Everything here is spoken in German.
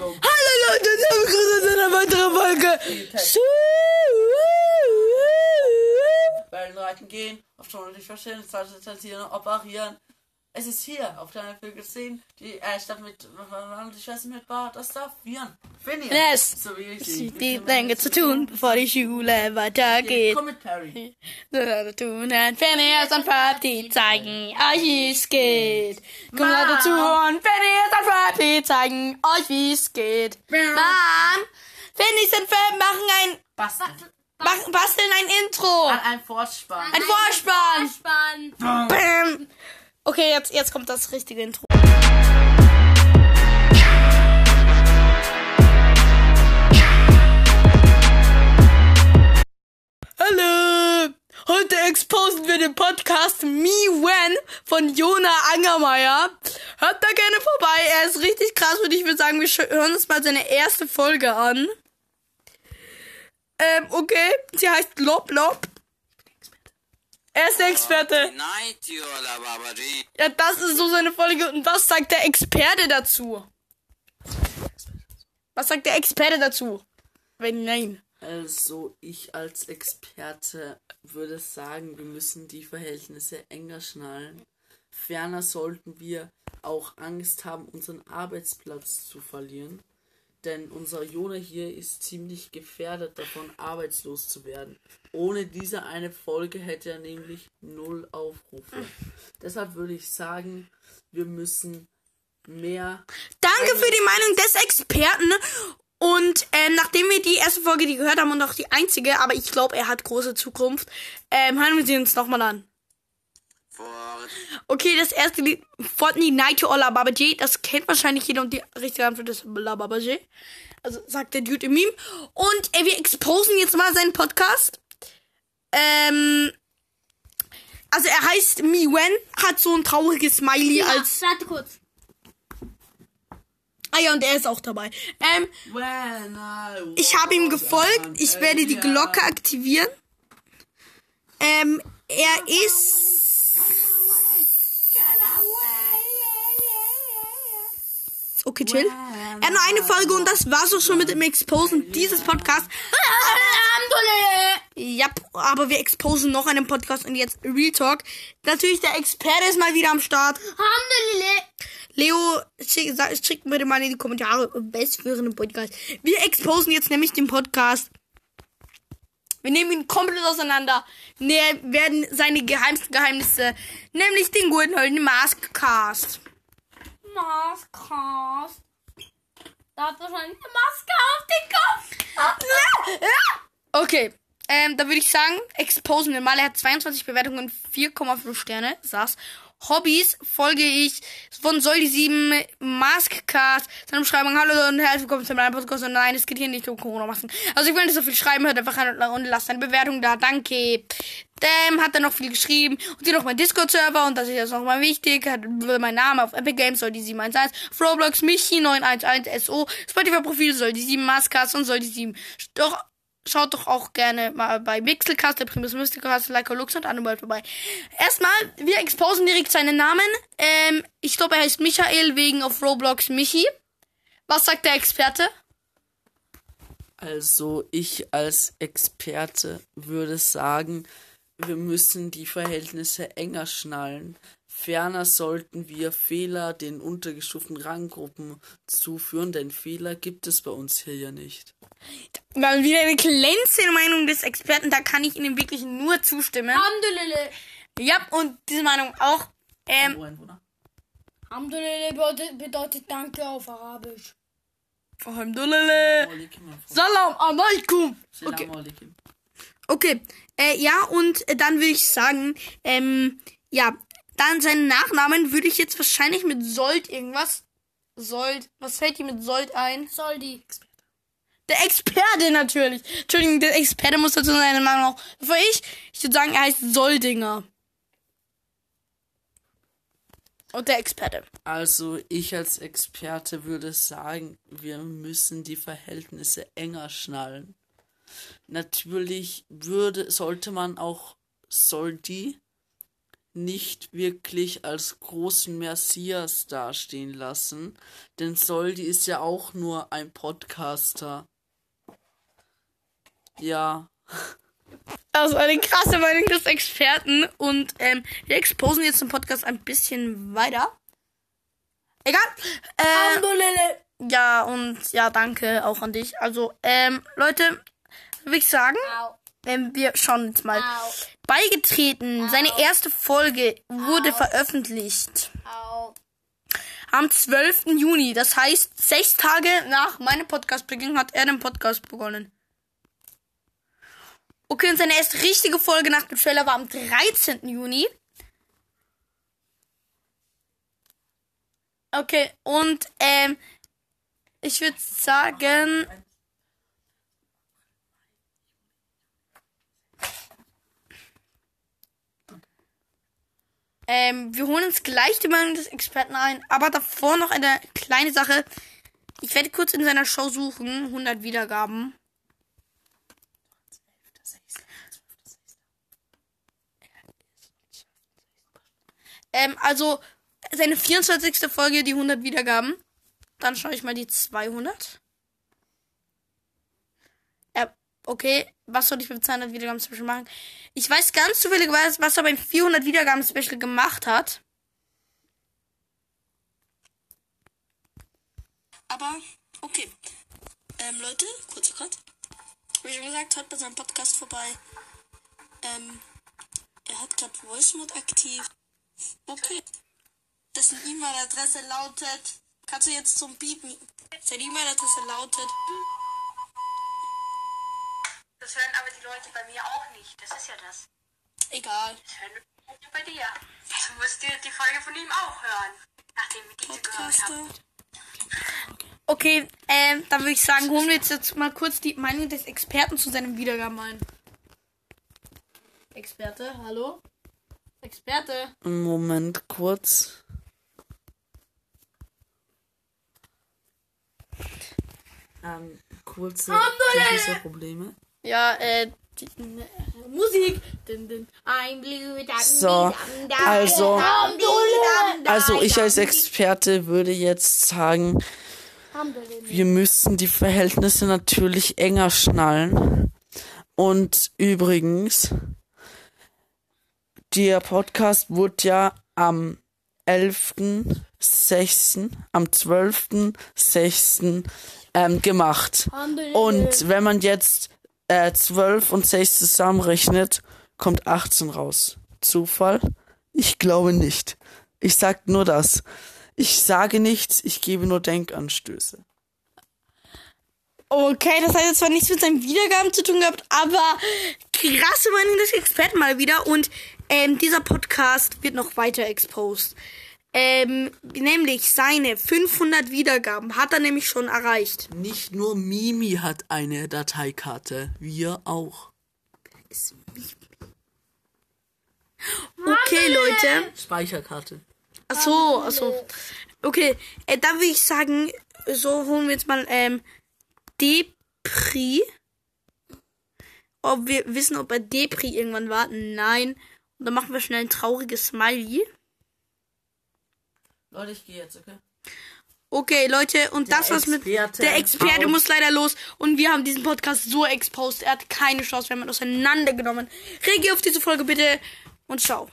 Hallo Leute, ich habe gerade zu einer weiteren Folge. Su- Wellenreiten gehen, auf dich verstehen, zensieren, operieren. Es ist hier, auf deiner Film sehen, die äh, Stadt mit, ich weiß nicht, mit Bar, das darf wir. Finny. Es So wie ich gibt die Dinge zu tun, bevor die Schule weitergeht. Komm mit Perry. Leute tun ein Phineas und Ferb, die zeigen euch, wie es geht. Kommt Leute zu und Phineas und Ferb, die zeigen euch, wie es geht. Mom, Phineas und Ferb machen ein, Basteln. machen, basteln ein Intro. An ein Vorspann. Ein Vorspann. Vorspann. Bam. Okay, jetzt, jetzt kommt das richtige Intro. Hallo! Heute exposen wir den Podcast Me When von Jona Angermeier. Hört da gerne vorbei, er ist richtig krass und ich würde sagen, wir hören uns mal seine erste Folge an. Ähm, okay, sie heißt Lob Lob. Er ist der Experte. Ja, das ist so seine Folge. Und was sagt der Experte dazu? Was sagt der Experte dazu? Wenn nein. Also, ich als Experte würde sagen, wir müssen die Verhältnisse enger schnallen. Ferner sollten wir auch Angst haben, unseren Arbeitsplatz zu verlieren. Denn unser Jona hier ist ziemlich gefährdet davon, arbeitslos zu werden. Ohne diese eine Folge hätte er nämlich null Aufrufe. Deshalb würde ich sagen, wir müssen mehr Danke für die Meinung des Experten. Und ähm, nachdem wir die erste Folge die gehört haben und auch die einzige, aber ich glaube, er hat große Zukunft, ähm, hören wir sie uns nochmal an. Okay, das erste Lied, Fortnite Night to All Babaji, das kennt wahrscheinlich jeder und die richtige Antwort ist La Babaji. Also sagt der Dude im Meme. Und äh, wir exposen jetzt mal seinen Podcast. Ähm, also er heißt Me When, hat so ein trauriges Smiley Ja, als. warte kurz. Ah ja, und er ist auch dabei. Ähm, ich habe ihm gefolgt. Ich werde die Glocke aktivieren. Ähm, er ist. Okay, chill. Er hat nur eine Folge und das war's auch schon mit dem Exposen dieses Podcasts. Ja, aber wir exposen noch einen Podcast und jetzt Real Talk. Natürlich, der Experte ist mal wieder am Start. Leo, schick, schickt mir mal in die Kommentare, was für einen Podcast. Wir exposen jetzt nämlich den Podcast. Wir nehmen ihn komplett auseinander. Wir werden seine geheimsten Geheimnisse, nämlich den guten alten Maskcast. Maskcast. Da hat wahrscheinlich eine Maske auf den Kopf. Okay, ähm, da würde ich sagen, exposen wir mal. Er hat 22 Bewertungen, 4,5 Sterne, saß. Hobbys folge ich von Soldi 7, Maskcast, seine Beschreibung, hallo und herzlich willkommen zu meinem Podcast und nein, es geht hier nicht um Corona-Masken. Also ich will nicht so viel schreiben, hört einfach an und lasst eine Bewertung da, danke. Dem hat er noch viel geschrieben und hier noch mein Discord-Server und das ist jetzt nochmal wichtig, hat mein Name auf Epic Games, Soldi 711, auf Roblox, Michi 911 SO, Spotify-Profil, Soldi 7, Maskcast und Soldi 7. Doch Schaut doch auch gerne mal bei Mixelcast, der Primus Mysticast, Leica Lux und Annabelle vorbei. Erstmal, wir exposen direkt seinen Namen. Ähm, ich glaube, er heißt Michael wegen auf Roblox Michi. Was sagt der Experte? Also ich als Experte würde sagen, wir müssen die Verhältnisse enger schnallen. Ferner sollten wir Fehler den untergestuften Ranggruppen zuführen, denn Fehler gibt es bei uns hier ja nicht. Wir haben wieder eine glänzende Meinung des Experten, da kann ich Ihnen wirklich nur zustimmen. Alhamdulillah. Ja, und diese Meinung auch. Ähm, bedeutet, bedeutet Danke auf Arabisch. Alhamdulillah. Salam alaikum. Okay. Okay, äh, ja, und äh, dann würde ich sagen, ähm, ja, dann seinen Nachnamen würde ich jetzt wahrscheinlich mit Sold irgendwas. Sold, was fällt dir mit Sold ein? Soldi. Der Experte natürlich. Entschuldigung, der Experte muss dazu seine Meinung auch. Bevor ich, ich würde sagen, er heißt Soldinger. Und der Experte. Also ich als Experte würde sagen, wir müssen die Verhältnisse enger schnallen. Natürlich würde, sollte man auch Soldi nicht wirklich als großen Messias dastehen lassen, denn Soldi ist ja auch nur ein Podcaster. Ja, Also eine krasse Meinung des Experten. Und ähm, wir exposen jetzt den Podcast ein bisschen weiter. Egal. Äh, ja, und ja, danke auch an dich. Also, ähm, Leute, würde ich sagen, Au. ähm, wir schauen jetzt mal. Au. Beigetreten, seine erste Folge wurde veröffentlicht Au. am 12. Juni. Das heißt, sechs Tage nach meinem Podcastbeginn hat er den Podcast begonnen. Okay, und seine erste richtige Folge nach dem Trailer war am 13. Juni. Okay, und ähm, ich würde sagen, ähm, wir holen uns gleich die Meinung des Experten ein, aber davor noch eine kleine Sache. Ich werde kurz in seiner Show suchen, 100 Wiedergaben. Ähm, also seine 24. Folge, die 100 Wiedergaben. Dann schaue ich mal die 200. Ja, okay. Was soll ich mit 200 Wiedergaben Special machen? Ich weiß ganz zufälligerweise, was er beim 400 Wiedergaben Special gemacht hat. Aber, okay. Ähm, Leute, kurzer Cut. Wie schon gesagt, hört bei seinem Podcast vorbei. Ähm, er hat gerade Voice Mode aktiv. Okay. Dessen E-Mail-Adresse lautet. Kannst du jetzt zum Piepen? Seine E-Mail-Adresse lautet. Das hören aber die Leute bei mir auch nicht. Das ist ja das. Egal. Das hören die Leute bei dir. Also musst du die Folge von ihm auch hören. Nachdem wir diese gehört haben. Okay, ähm, dann würde ich sagen, holen wir jetzt, jetzt mal kurz die Meinung des Experten zu seinem Wiedergaben ein. Experte, hallo? Experte. Moment kurz. Ähm, kurze technische Probleme. Ja, äh, die, äh, Musik. So, also, also ich als Experte würde jetzt sagen, wir müssen die Verhältnisse natürlich enger schnallen. Und übrigens, der Podcast wurde ja am 11.06., am 12.06. Ähm, gemacht. Und wenn man jetzt äh, 12 und 6 zusammenrechnet, kommt 18 raus. Zufall? Ich glaube nicht. Ich sag nur das. Ich sage nichts, ich gebe nur Denkanstöße. Okay, das hat jetzt zwar nichts mit seinen Wiedergaben zu tun gehabt, aber krasse Meinung des Experten mal wieder. Und ähm, dieser Podcast wird noch weiter exposed. Ähm, nämlich seine 500 Wiedergaben hat er nämlich schon erreicht. Nicht nur Mimi hat eine Dateikarte, wir auch. Okay, Leute. Speicherkarte. Ach so, ach so. Okay, äh, dann würde ich sagen, so holen wir jetzt mal ähm, Depri. Ob wir wissen, ob er Depri irgendwann war? Nein. Und dann machen wir schnell ein trauriges Smiley. Leute, ich gehe jetzt, okay? Okay, Leute, und das was mit der Experte muss leider los und wir haben diesen Podcast so exposed. Er hat keine Chance, wir haben ihn auseinandergenommen. Reagier auf diese Folge bitte und ciao.